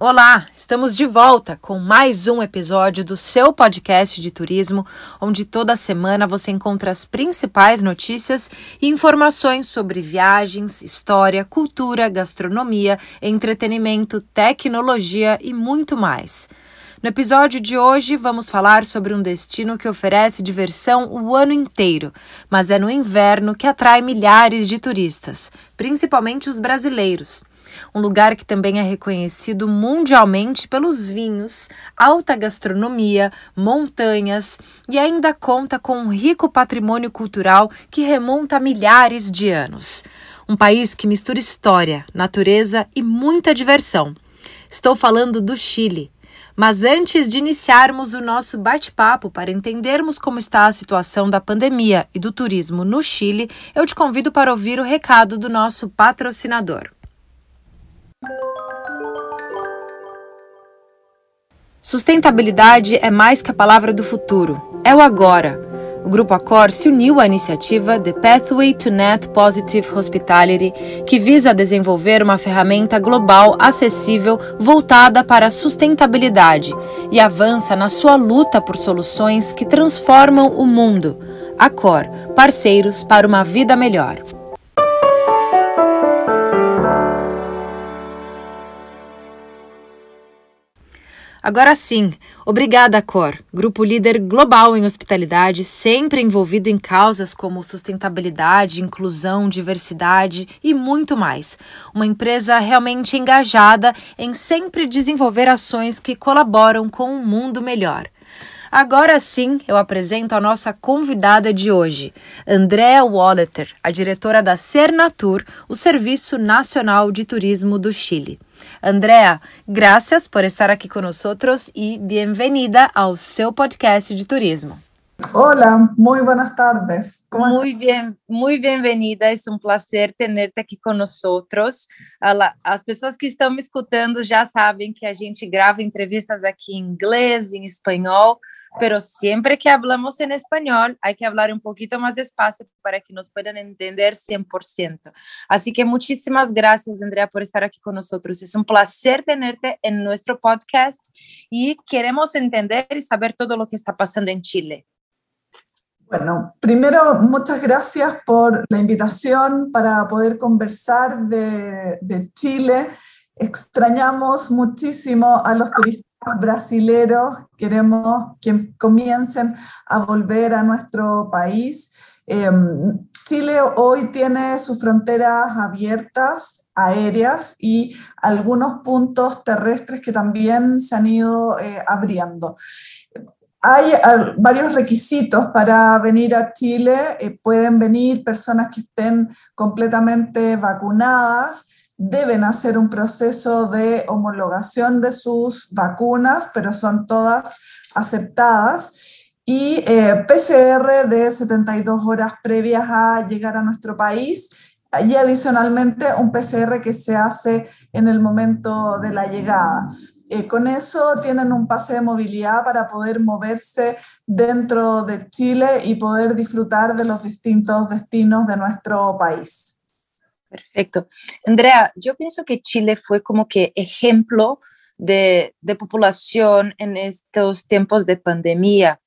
Olá, estamos de volta com mais um episódio do seu podcast de turismo, onde toda semana você encontra as principais notícias e informações sobre viagens, história, cultura, gastronomia, entretenimento, tecnologia e muito mais. No episódio de hoje, vamos falar sobre um destino que oferece diversão o ano inteiro, mas é no inverno que atrai milhares de turistas, principalmente os brasileiros um lugar que também é reconhecido mundialmente pelos vinhos, alta gastronomia, montanhas e ainda conta com um rico patrimônio cultural que remonta a milhares de anos. Um país que mistura história, natureza e muita diversão. Estou falando do Chile. Mas antes de iniciarmos o nosso bate-papo para entendermos como está a situação da pandemia e do turismo no Chile, eu te convido para ouvir o recado do nosso patrocinador. Sustentabilidade é mais que a palavra do futuro, é o agora. O Grupo Accor se uniu à iniciativa The Pathway to Net Positive Hospitality, que visa desenvolver uma ferramenta global acessível voltada para a sustentabilidade e avança na sua luta por soluções que transformam o mundo. Accor, parceiros para uma vida melhor. Agora sim, obrigada, Cor, grupo líder global em hospitalidade, sempre envolvido em causas como sustentabilidade, inclusão, diversidade e muito mais. Uma empresa realmente engajada em sempre desenvolver ações que colaboram com um mundo melhor. Agora sim, eu apresento a nossa convidada de hoje, Andrea Walleter, a diretora da Cernatur, o Serviço Nacional de Turismo do Chile. Andrea, graças por estar aqui conosco e bem-vinda ao seu podcast de turismo. Hola, muy buenas tardes. Muy bien, muy bienvenida. Es un placer tenerte aqui com nós. As pessoas que estão me escutando já sabem que a gente grava entrevistas aqui em inglês, em espanhol, pero siempre que hablamos en español hay que hablar un poquito más despacio para que nos puedan entender 100%. Así que muchísimas gracias, Andrea, por estar aquí con nosotros. Es un placer tenerte en nuestro podcast y queremos entender y saber todo lo que está pasando en Chile. Bueno, primero, muchas gracias por la invitación para poder conversar de, Chile. Extrañamos muchísimo a los turistas brasileros, queremos que comiencen a volver a nuestro país. Em, Chile hoy tiene sus fronteras abiertas, aéreas y algunos puntos terrestres que también se han ido eh, abriendo. Hay eh, varios requisitos para venir a Chile. Eh, pueden venir personas que estén completamente vacunadas, deben hacer un proceso de homologación de sus vacunas, pero son todas aceptadas, y eh, PCR de 72 horas previas a llegar a nuestro país, y adicionalmente un PCR que se hace en el momento de la llegada. Eh, con eso tienen un pase de movilidad para poder moverse dentro de Chile y poder disfrutar de los distintos destinos de nuestro país. Perfecto. Andrea, yo pienso que Chile fue como que ejemplo de, población en estos tiempos de pandemia,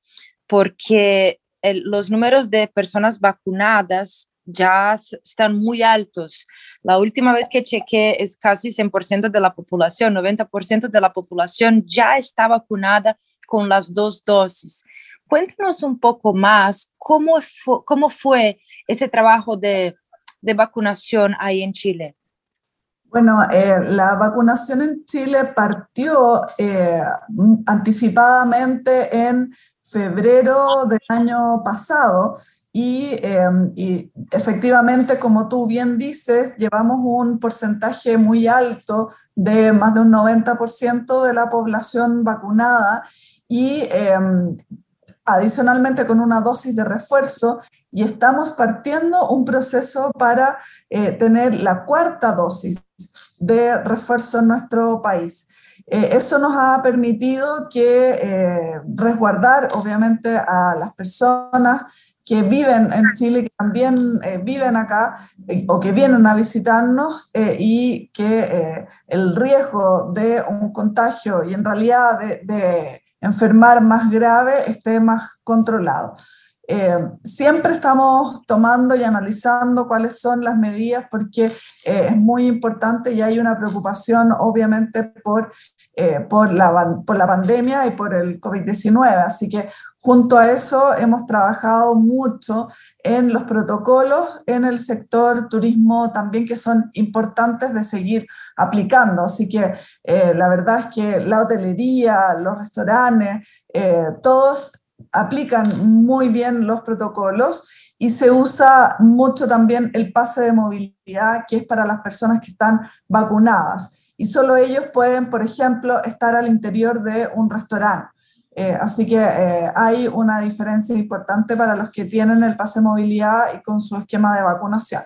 porque los números de personas vacunadas ya están muy altos. La última vez que chequé es casi 100% de la población, 90% de la población ya está vacunada con las dos dosis. Cuéntanos un poco más cómo cómo fue ese trabajo de de vacunación hay en Chile? Bueno, eh, la vacunación en Chile partió eh, anticipadamente en febrero del año pasado y, em, y, efectivamente, como tú bien dices, llevamos un porcentaje muy alto de más de un 90% de la población vacunada y em, adicionalmente con una dosis de refuerzo y estamos partiendo un proceso para eh, tener la cuarta dosis de refuerzo en nuestro país. Eh, eso nos ha permitido que eh, resguardar, obviamente, a las personas que viven en Chile, que también viven acá o que vienen a visitarnos y que el riesgo de un contagio y en realidad de, de enfermar más grave esté más controlado. Eh, siempre estamos tomando y analizando cuáles son las medidas porque eh, es muy importante y hay una preocupación obviamente por, eh, por, la, por la pandemia y por el COVID-19. Así que junto a eso hemos trabajado mucho en los protocolos en el sector turismo también que son importantes de seguir aplicando. Así que la verdad es que la hotelería, los restaurantes, todos aplican muy bien los protocolos y se usa mucho también el pase de movilidad, que es para las personas que están vacunadas. Y solo ellos pueden, por ejemplo, estar al interior de un restaurante. Eh, así que eh, hay una diferencia importante para los que tienen el pase de movilidad y con su esquema de vacunación.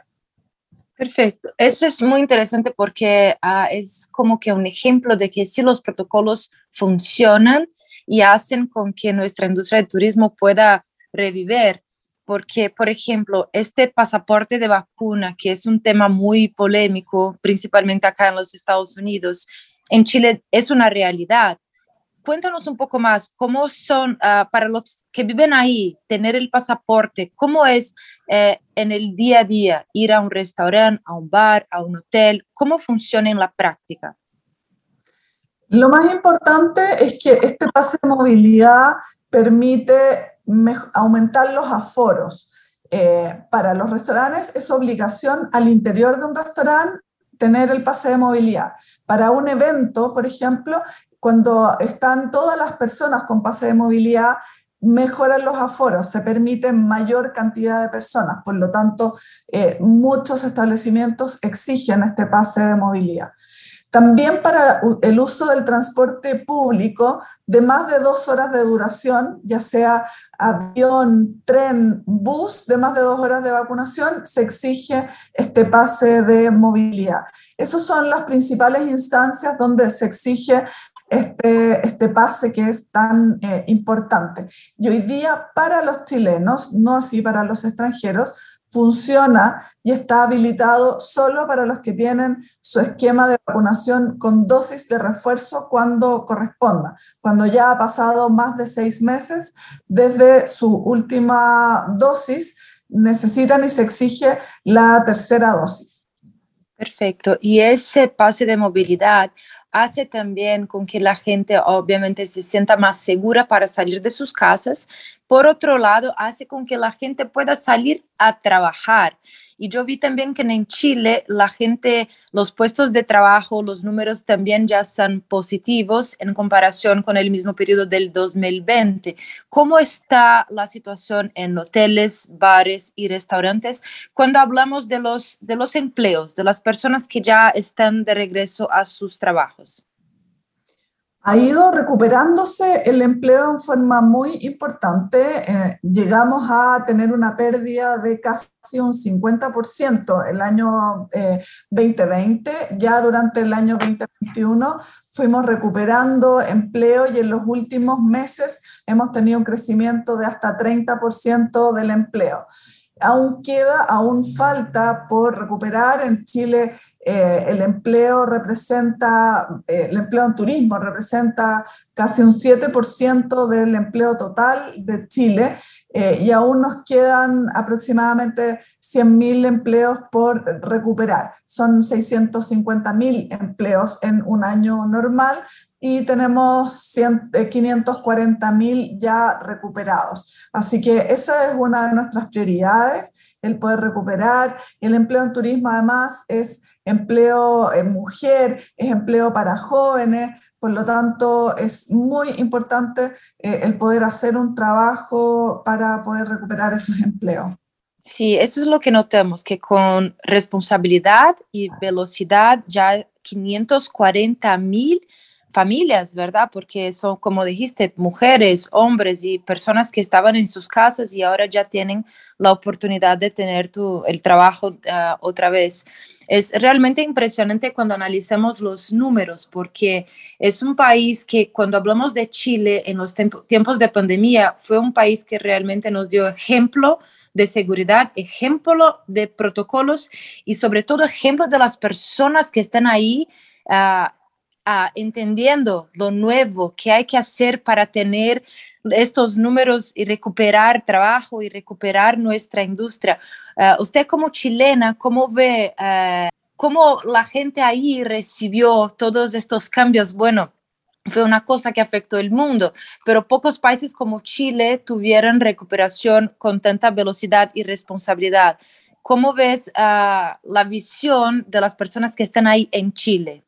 Perfecto. Eso es muy interesante porque ah, es como que un ejemplo de que si los protocolos funcionan, y hacen con que nuestra industria de turismo pueda revivir. Porque, por ejemplo, este pasaporte de vacuna, que es un tema muy polémico, principalmente acá en los Estados Unidos, en Chile es una realidad. Cuéntanos un poco más, ¿cómo son ah, para los que viven ahí tener el pasaporte? ¿Cómo es eh, en el día a día ir a un restaurante, a un bar, a un hotel? ¿Cómo funciona en la práctica? Lo más importante es que este pase de movilidad permite aumentar los aforos. Eh, para los restaurantes es obligación al interior de un restaurante tener el pase de movilidad. Para un evento, por ejemplo, cuando están todas las personas con pase de movilidad, mejoran los aforos, se permite mayor cantidad de personas, por lo tanto, eh, muchos establecimientos exigen este pase de movilidad. También para el uso del transporte público de más de dos horas de duración, ya sea avión, tren, bus, de más de dos horas de vacunación, se exige este pase de movilidad. Esas son las principales instancias donde se exige este, este pase que es tan eh, importante. Y hoy día para los chilenos, no así para los extranjeros, funciona y está habilitado solo para los que tienen su esquema de vacunación con dosis de refuerzo cuando corresponda, cuando ya ha pasado más de seis meses desde su última dosis, necesitan y se exige la tercera dosis. Perfecto. Y ese pase de movilidad hace también con que la gente obviamente se sienta más segura para salir de sus casas. Por otro lado, hace con que la gente pueda salir a trabajar. Y yo vi también que en Chile la gente, los puestos de trabajo, los números también ya son positivos en comparación con el mismo periodo del 2020. ¿Cómo está la situación en hoteles, bares y restaurantes cuando hablamos de los, de los empleos, de las personas que ya están de regreso a sus trabajos? Ha ido recuperándose el empleo en forma muy importante. Eh, llegamos a tener una pérdida de casi un 50% el año 2020. Eh, ya durante el año 2021 fuimos recuperando empleo y en los últimos meses hemos tenido un crecimiento de hasta 30% del empleo. Aún queda, aún falta por recuperar. En Chile eh, el empleo representa, eh, el empleo en turismo representa casi un 7% del empleo total de Chile eh, y aún nos quedan aproximadamente 100.000 empleos por recuperar. Son 650.000 empleos en un año normal y tenemos 540.000 ya recuperados. Así que esa es una de nuestras prioridades, el poder recuperar. El empleo en turismo además es empleo en mujer, es empleo para jóvenes, por lo tanto es muy importante eh, el poder hacer un trabajo para poder recuperar esos empleos. Sí, eso es lo que notamos, que con responsabilidad y velocidad ya 540 mil familias, ¿verdad? Porque son, como dijiste, mujeres, hombres y personas que estaban en sus casas y ahora ya tienen la oportunidad de tener el trabajo ah, otra vez. Es realmente impresionante cuando analicemos los números, porque es un país que cuando hablamos de Chile en los tiempos de pandemia, fue un país que realmente nos dio ejemplo de seguridad, ejemplo de protocolos y sobre todo ejemplo de las personas que están ahí. Uh, entendiendo lo nuevo que hay que hacer para tener estos números y recuperar trabajo y recuperar nuestra industria. Ah, usted como chilena, ¿cómo ve ah, cómo la gente ahí recibió todos estos cambios? Bueno, fue una cosa que afectó el mundo, pero pocos países como Chile tuvieron recuperación con tanta velocidad y responsabilidad. ¿Cómo ves ah, la visión de las personas que están ahí en Chile?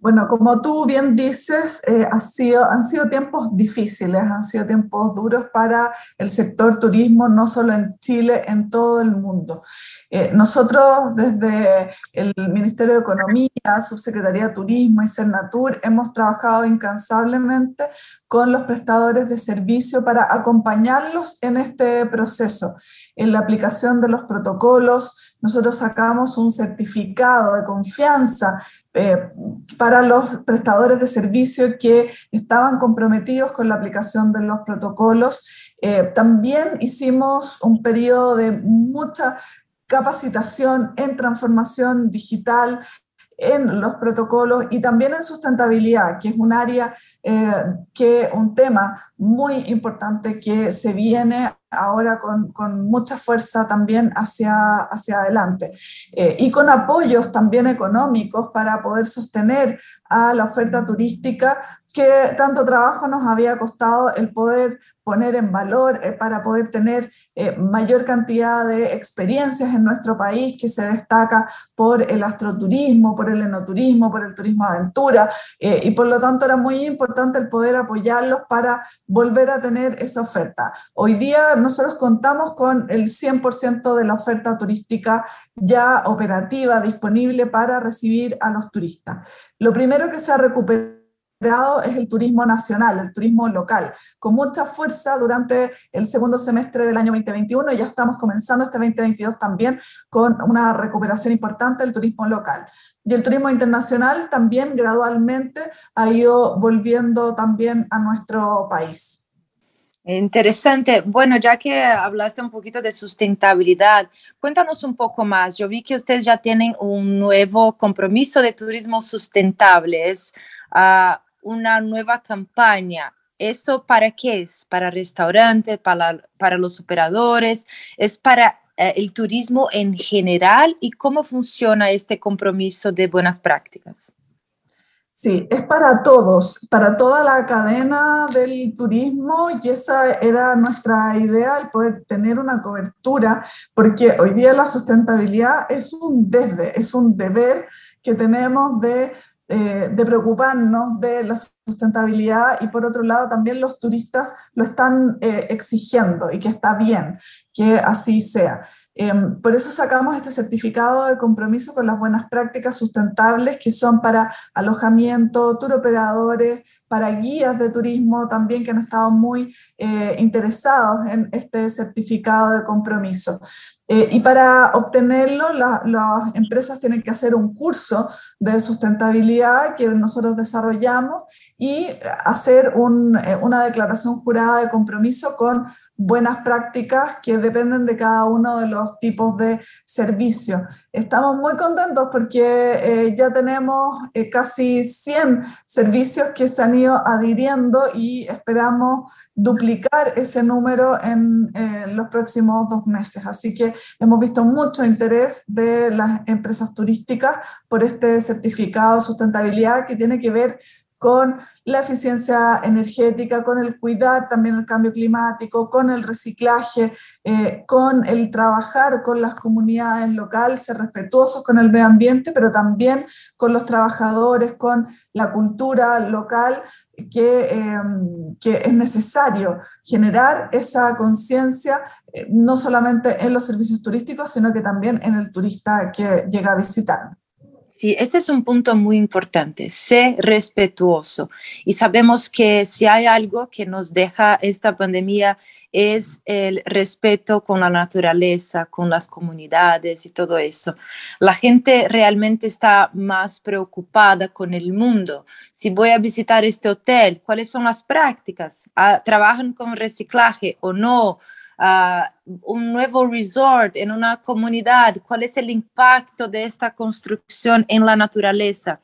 Bueno, como tú bien dices, eh, han sido tiempos difíciles, han sido tiempos duros para el sector turismo, no solo en Chile, en todo el mundo. Eh, nosotros desde el Ministerio de Economía, Subsecretaría de Turismo y Cernatur hemos trabajado incansablemente con los prestadores de servicio para acompañarlos en este proceso en la aplicación de los protocolos. Nosotros sacamos un certificado de confianza eh, para los prestadores de servicio que estaban comprometidos con la aplicación de los protocolos. Eh, también hicimos un periodo de mucha capacitación en transformación digital, en los protocolos y también en sustentabilidad, que es un área eh, que un tema muy importante que se viene ahora con, con mucha fuerza también hacia, hacia adelante. Eh, y con apoyos también económicos para poder sostener a la oferta turística que tanto trabajo nos había costado el poder poner en valor eh, para poder tener eh, mayor cantidad de experiencias en nuestro país que se destaca por el astroturismo, por el enoturismo, por el turismo aventura eh, y por lo tanto era muy importante el poder apoyarlos para volver a tener esa oferta. Hoy día nosotros contamos con el 100% de la oferta turística ya operativa, disponible para recibir a los turistas. Lo primero que se ha recuperado es el turismo nacional, el turismo local, con mucha fuerza durante el segundo semestre del año 2021 y ya estamos comenzando este 2022 también con una recuperación importante del turismo local. Y el turismo internacional también gradualmente ha ido volviendo también a nuestro país. Interesante. Bueno, ya que hablaste un poquito de sustentabilidad, cuéntanos un poco más. Yo vi que ustedes ya tienen un nuevo compromiso de turismo sustentable. Es uh, una nueva campaña. ¿Esto para qué es? ¿Para restaurantes, para, para los operadores? ¿Es para eh, el turismo en general? ¿Y cómo funciona este compromiso de buenas prácticas? Sí, es para todos, para toda la cadena del turismo y esa era nuestra idea, el poder tener una cobertura, porque hoy día la sustentabilidad es un desde, es un deber que tenemos de eh, de preocuparnos de la sustentabilidad y por otro lado también los turistas lo están eh, exigiendo y que está bien que así sea. Em, por eso sacamos este certificado de compromiso con las buenas prácticas sustentables que son para alojamiento, tour operadores, para guías de turismo también que han estado muy eh, interesados en este certificado de compromiso. Eh, y para obtenerlo, las empresas tienen que hacer un curso de sustentabilidad que nosotros desarrollamos y hacer eh, una declaración jurada de compromiso con buenas prácticas que dependen de cada uno de los tipos de servicios. Estamos muy contentos porque eh, ya tenemos eh, casi 100 servicios que se han ido adhiriendo y esperamos duplicar ese número en los próximos dos meses. Así que hemos visto mucho interés de las empresas turísticas por este certificado de sustentabilidad que tiene que ver con la eficiencia energética, con el cuidar también el cambio climático, con el reciclaje, eh, con el trabajar con las comunidades locales, ser respetuosos con el medio ambiente, pero también con los trabajadores, con la cultura local, que, em, que es necesario generar esa conciencia eh, no solamente en los servicios turísticos, sino que también en el turista que llega a visitar. Sí, ese es un punto muy importante, ser respetuoso. Y sabemos que si hay algo que nos deja esta pandemia es el respeto con la naturaleza, con las comunidades y todo eso. La gente realmente está más preocupada con el mundo. Si voy a visitar este hotel, ¿cuáles son las prácticas? Ah, ¿Trabajan con reciclaje o no? Un nuevo resort en una comunidad, cuál es el impacto de esta construcción en la naturaleza.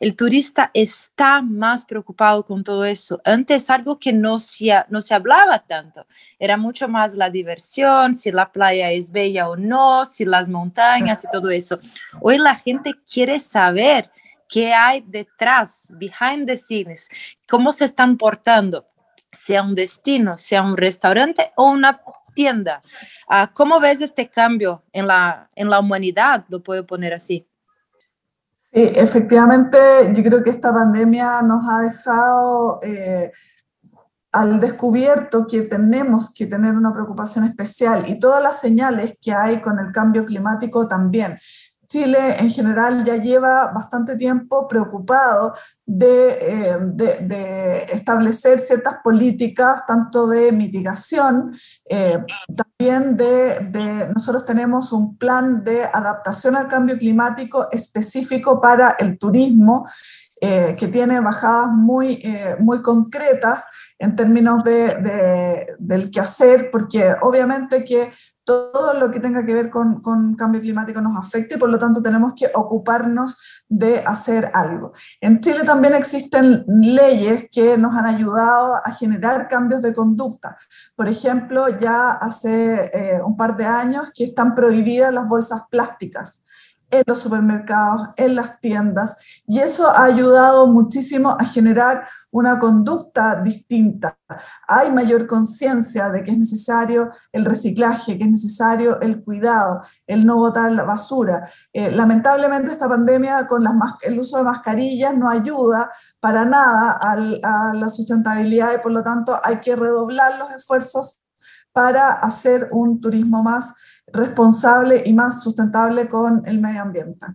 El turista está más preocupado con todo eso. Antes algo que no se, no se hablaba tanto. Era mucho más la diversión, si la playa es bella o no, si las montañas y todo eso. Hoy la gente quiere saber qué hay detrás, behind the scenes, cómo se están portando sea un destino, sea un restaurante o una tienda. Uh, ¿Cómo ves este cambio en la, en la humanidad? Lo puedo poner así. Sí, efectivamente, yo creo que esta pandemia nos ha dejado eh, al descubierto que tenemos que tener una preocupación especial y todas las señales que hay con el cambio climático también. Chile en general ya lleva bastante tiempo preocupado eh, de, establecer ciertas políticas, tanto de mitigación, eh, también de, nosotros tenemos un plan de adaptación al cambio climático específico para el turismo, eh, que tiene bajadas muy, muy concretas en términos de, del quehacer, porque obviamente que todo lo que tenga que ver con, con, cambio climático nos afecta y por lo tanto tenemos que ocuparnos de hacer algo. En Chile también existen leyes que nos han ayudado a generar cambios de conducta. Por ejemplo, ya hace eh, un par de años que están prohibidas las bolsas plásticas en los supermercados, en las tiendas, y eso ha ayudado muchísimo a generar una conducta distinta. Hay mayor conciencia de que es necesario el reciclaje, que es necesario el cuidado, el no botar la basura. Eh, lamentablemente esta pandemia con las el uso de mascarillas no ayuda para nada a la sustentabilidad y por lo tanto hay que redoblar los esfuerzos para hacer un turismo más responsable y más sustentable con el medio ambiente.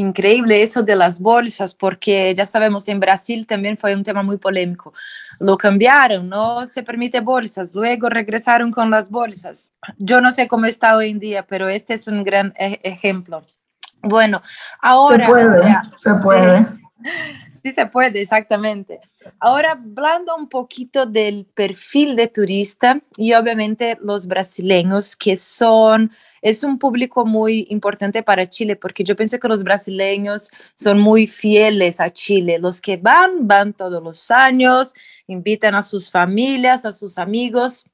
Increíble eso de las bolsas, porque ya sabemos, en Brasil también fue un tema muy polémico. Lo cambiaron, no se permite bolsas, luego regresaron con las bolsas. Yo no sé cómo está hoy en día, pero este es un gran e-, ejemplo. Bueno, ahora... Se puede, se puede. Sí, se puede, exactamente. Ahora, hablando un poquito del perfil de turista y obviamente los brasileños que son es un público muy importante para Chile, porque yo pienso que los brasileños son muy fieles a Chile. Los que van, van todos los años, invitan a sus familias, a sus amigos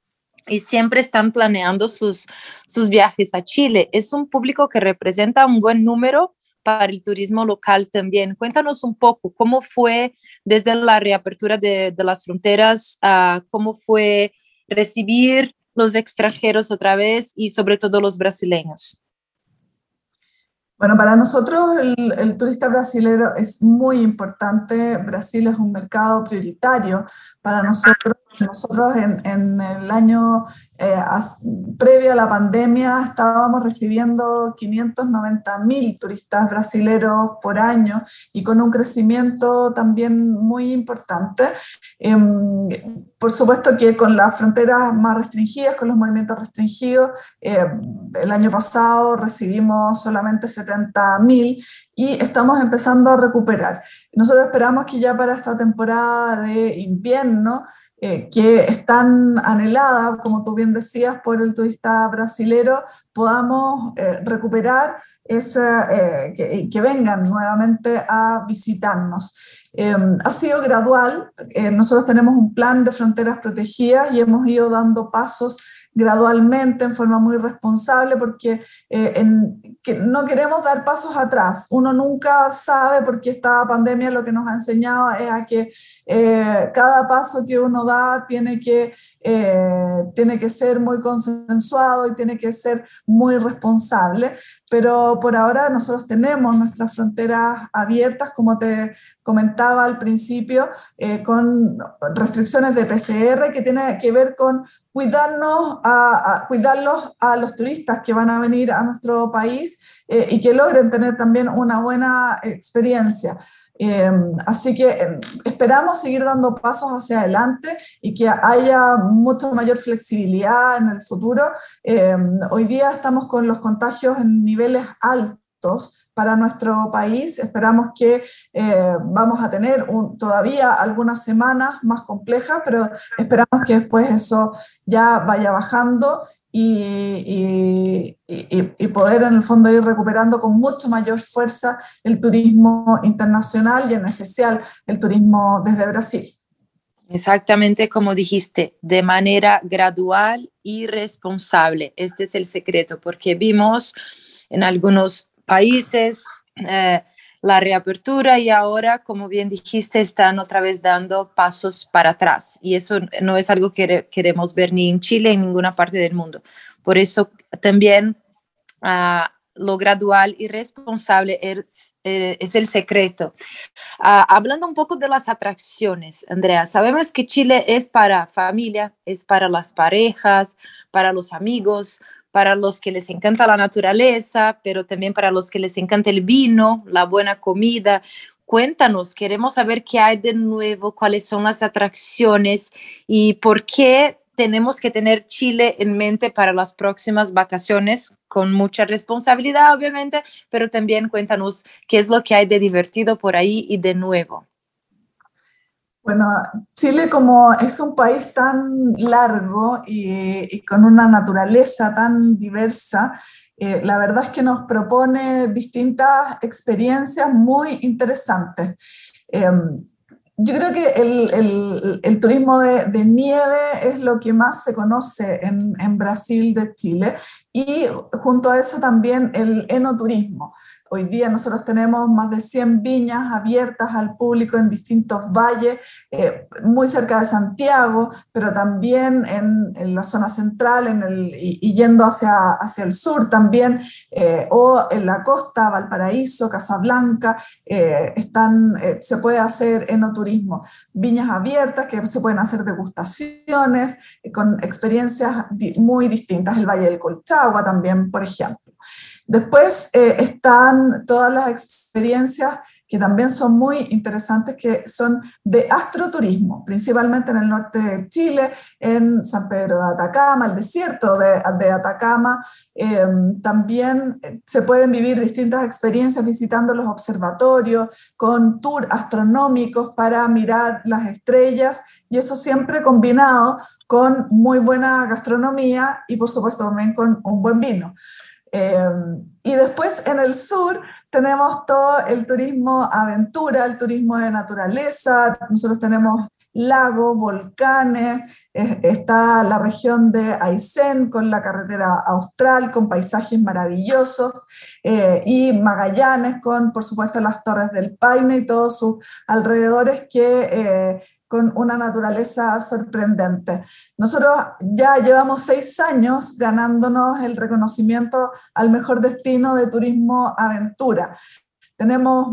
y siempre están planeando sus, sus viajes a Chile. Es un público que representa un buen número para el turismo local también. Cuéntanos un poco cómo fue desde la reapertura de, de las fronteras, uh, cómo fue recibir los extranjeros otra vez y sobre todo los brasileños? Bueno, para nosotros el, el, turista brasileño es muy importante. Brasil es un mercado prioritario para nosotros. Nosotros en, en el año eh, previo a la pandemia estábamos recibiendo 590 mil turistas brasileños por año y con un crecimiento también muy importante. Em, por supuesto que con las fronteras más restringidas, con los movimientos restringidos, eh, el año pasado recibimos solamente 70 mil y estamos empezando a recuperar. Nosotros esperamos que ya para esta temporada de invierno, eh, que están anheladas, como tú bien decías, por el turista brasilero, podamos eh, recuperar esa, eh, que, que, vengan nuevamente a visitarnos. Em, ha sido gradual, nosotros tenemos un plan de fronteras protegidas y hemos ido dando pasos gradualmente, en forma muy responsable, porque en, no queremos dar pasos atrás. Uno nunca sabe, porque esta pandemia lo que nos ha enseñado es a que eh, cada paso que uno da tiene que eh, tiene que ser muy consensuado y tiene que ser muy responsable, pero por ahora nosotros tenemos nuestras fronteras abiertas, como te comentaba al principio, eh, con restricciones de PCR que tiene que ver con cuidarnos a, cuidarlos a los turistas que van a venir a nuestro país eh, y que logren tener también una buena experiencia. Eh, así que eh, esperamos seguir dando pasos hacia adelante y que haya mucho mayor flexibilidad en el futuro. hoy día estamos con los contagios en niveles altos para nuestro país. Esperamos que vamos a tener todavía algunas semanas más complejas, pero esperamos que después eso ya vaya bajando y, y, poder en el fondo ir recuperando con mucho mayor fuerza el turismo internacional y en especial el turismo desde Brasil. Exactamente como dijiste, de manera gradual y responsable. Este es el secreto, porque vimos en algunos países eh, la reapertura y ahora, como bien dijiste, están otra vez dando pasos para atrás. Y eso no es algo que queremos ver ni en Chile ni en ninguna parte del mundo. Por eso también uh, lo gradual y responsable es, eh, es el secreto. Uh, hablando un poco de las atracciones, Andrea, sabemos que Chile es para familia, es para las parejas, para los amigos, para los que les encanta la naturaleza, pero también para los que les encanta el vino, la buena comida. Cuéntanos, queremos saber qué hay de nuevo, cuáles son las atracciones y por qué tenemos que tener Chile en mente para las próximas vacaciones con mucha responsabilidad, obviamente, pero también cuéntanos qué es lo que hay de divertido por ahí y de nuevo. Bueno, Chile como es un país tan largo y, con una naturaleza tan diversa, eh, la verdad es que nos propone distintas experiencias muy interesantes. Em, yo creo que el, turismo de, nieve es lo que más se conoce en Brasil de Chile y junto a eso también el enoturismo. Hoy día nosotros tenemos más de 100 viñas abiertas al público en distintos valles, eh, muy cerca de Santiago, pero también en, la zona central en el, y, yendo hacia, hacia el sur también, eh, o en la costa, Valparaíso, Casablanca, eh, están, se puede hacer enoturismo. Viñas abiertas que se pueden hacer degustaciones con experiencias muy distintas, el Valle del Colchagua también, por ejemplo. Después eh, están todas las experiencias que también son muy interesantes, que son de astroturismo, principalmente en el norte de Chile, en San Pedro de Atacama, el desierto de, Atacama. Em, también eh, se pueden vivir distintas experiencias visitando los observatorios, con tours astronómicos para mirar las estrellas, y eso siempre combinado con muy buena gastronomía y por supuesto también con un buen vino. Em, y después en el sur tenemos todo el turismo aventura, el turismo de naturaleza, nosotros tenemos lagos, volcanes, está la región de Aysén con la carretera austral, con paisajes maravillosos, eh, y Magallanes con, por supuesto, las Torres del Paine y todos sus alrededores que eh, con una naturaleza sorprendente. Nosotros ya llevamos seis años ganándonos el reconocimiento al mejor destino de turismo aventura. Tenemos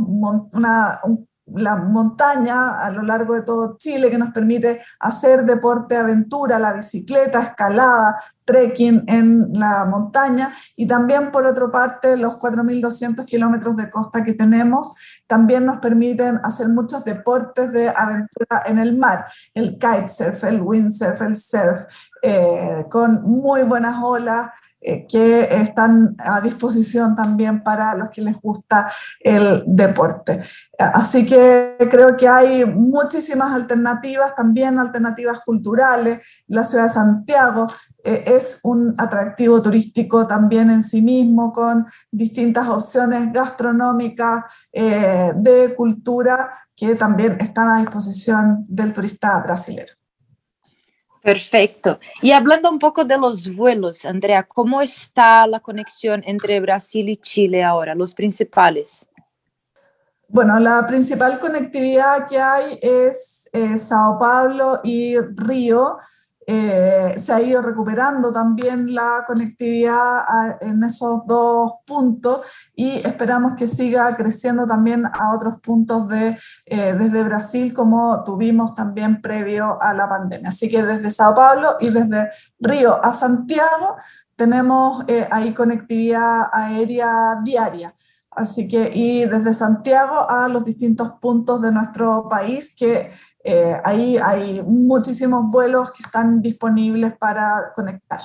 la montaña a lo largo de todo Chile que nos permite hacer deporte aventura, la bicicleta, escalada, trekking en la montaña. Y también por otra parte los 4.200 kilómetros de costa que tenemos también nos permiten hacer muchos deportes de aventura en el mar, el kitesurf, el windsurf, el surf, eh, con muy buenas olas, eh, que están a disposición también para los que les gusta el deporte. Así que creo que hay muchísimas alternativas, también alternativas culturales. La ciudad de Santiago eh, es un atractivo turístico también en sí mismo, con distintas opciones gastronómicas, eh, de cultura, que también están a disposición del turista brasileño. Perfecto. Y hablando un poco de los vuelos, Andrea, ¿cómo está la conexión entre Brasil y Chile ahora, los principales? Bueno, la principal conectividad que hay es eh, Sao Paulo y Río. Eh, se ha ido recuperando también la conectividad en esos dos puntos y esperamos que siga creciendo también a otros puntos de, eh, desde Brasil como tuvimos también previo a la pandemia. Así que desde Sao Paulo y desde Río a Santiago tenemos eh, ahí conectividad aérea diaria. Así que, y desde Santiago a los distintos puntos de nuestro país, que eh, ahí hay muchísimos vuelos que están disponibles para conectar.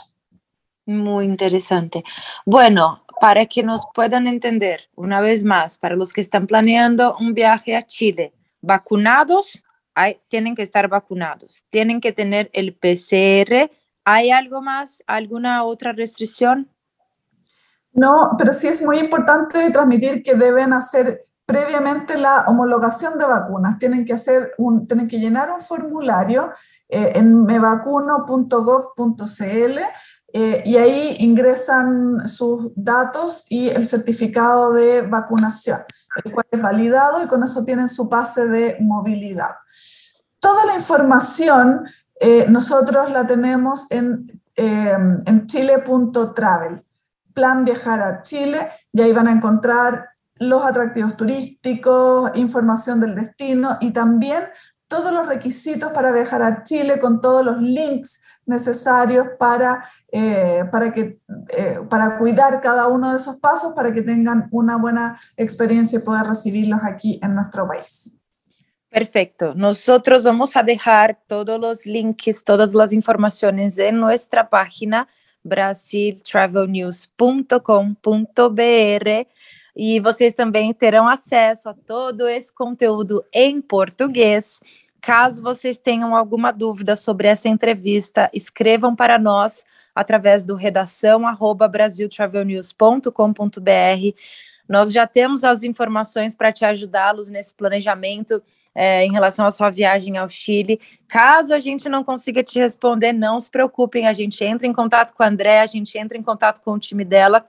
Muy interesante. Bueno, para que nos puedan entender, una vez más, para los que están planeando un viaje a Chile, vacunados, hay, tienen que estar vacunados, tienen que tener el PCR. ¿Hay algo más, alguna otra restricción? No, pero sí es muy importante transmitir que deben hacer previamente la homologación de vacunas. Tienen que, hacer un, tienen que llenar un formulario eh, en mevacuno.gov.cl eh, y ahí ingresan sus datos y el certificado de vacunación, el cual es validado y con eso tienen su pase de movilidad. Toda la información eh, nosotros la tenemos en, en chile.travel plan Viajar a Chile y ahí van a encontrar los atractivos turísticos, información del destino y también todos los requisitos para viajar a Chile con todos los links necesarios para, eh, para, que, eh, para cuidar cada uno de esos pasos para que tengan una buena experiencia y poder recibirlos aquí en nuestro país. Perfecto. Nosotros vamos a dejar todos los links, todas las informaciones en nuestra página brasiltravelnews.com.br e vocês também terão acesso a todo esse conteúdo em português. Caso vocês tenham alguma dúvida sobre essa entrevista, escrevam para nós através do redação brasiltravelnews.com.br. Nós já temos as informações para te ajudá-los nesse planejamento é, em relação à sua viagem ao Chile. Caso a gente não consiga te responder, não se preocupem, a gente entra em contato com a André, a gente entra em contato com o time dela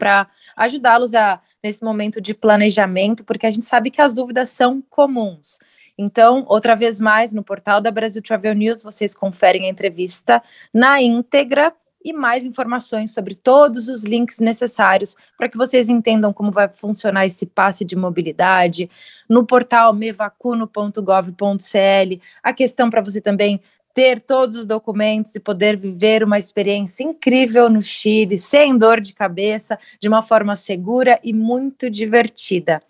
para ajudá-los a nesse momento de planejamento, porque a gente sabe que as dúvidas são comuns. Então, outra vez mais, no portal da Brasil Travel News, vocês conferem a entrevista na íntegra e mais informações sobre todos os links necessários para que vocês entendam como vai funcionar esse passe de mobilidade no portal mevacuno.gov.cl. A questão para você também ter todos os documentos e poder viver uma experiência incrível no Chile, sem dor de cabeça, de uma forma segura e muito divertida.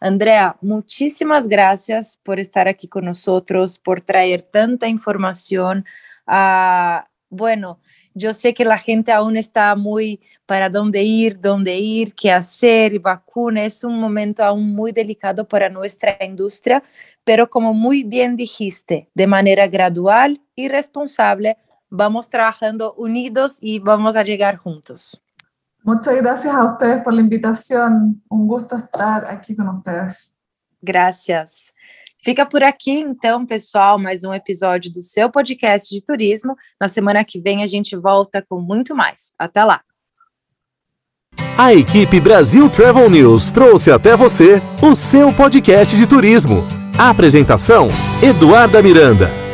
Andrea, muitíssimas graças por estar aqui conosco, por trazer tanta informação. Uh, bueno, Yo sé que la gente aún está muy para dónde ir, dónde ir, qué hacer y vacuna. Es un momento aún muy delicado para nuestra industria, pero como muy bien dijiste, de manera gradual y responsable, vamos trabajando unidos y vamos a llegar juntos. Muchas gracias a ustedes por la invitación. Un gusto estar aquí con ustedes. Gracias. Fica por aqui, então, pessoal, mais um episódio do seu podcast de turismo. Na semana que vem a gente volta com muito mais. Até lá! A equipe Brasil Travel News trouxe até você o seu podcast de turismo. A apresentação: Eduarda Miranda.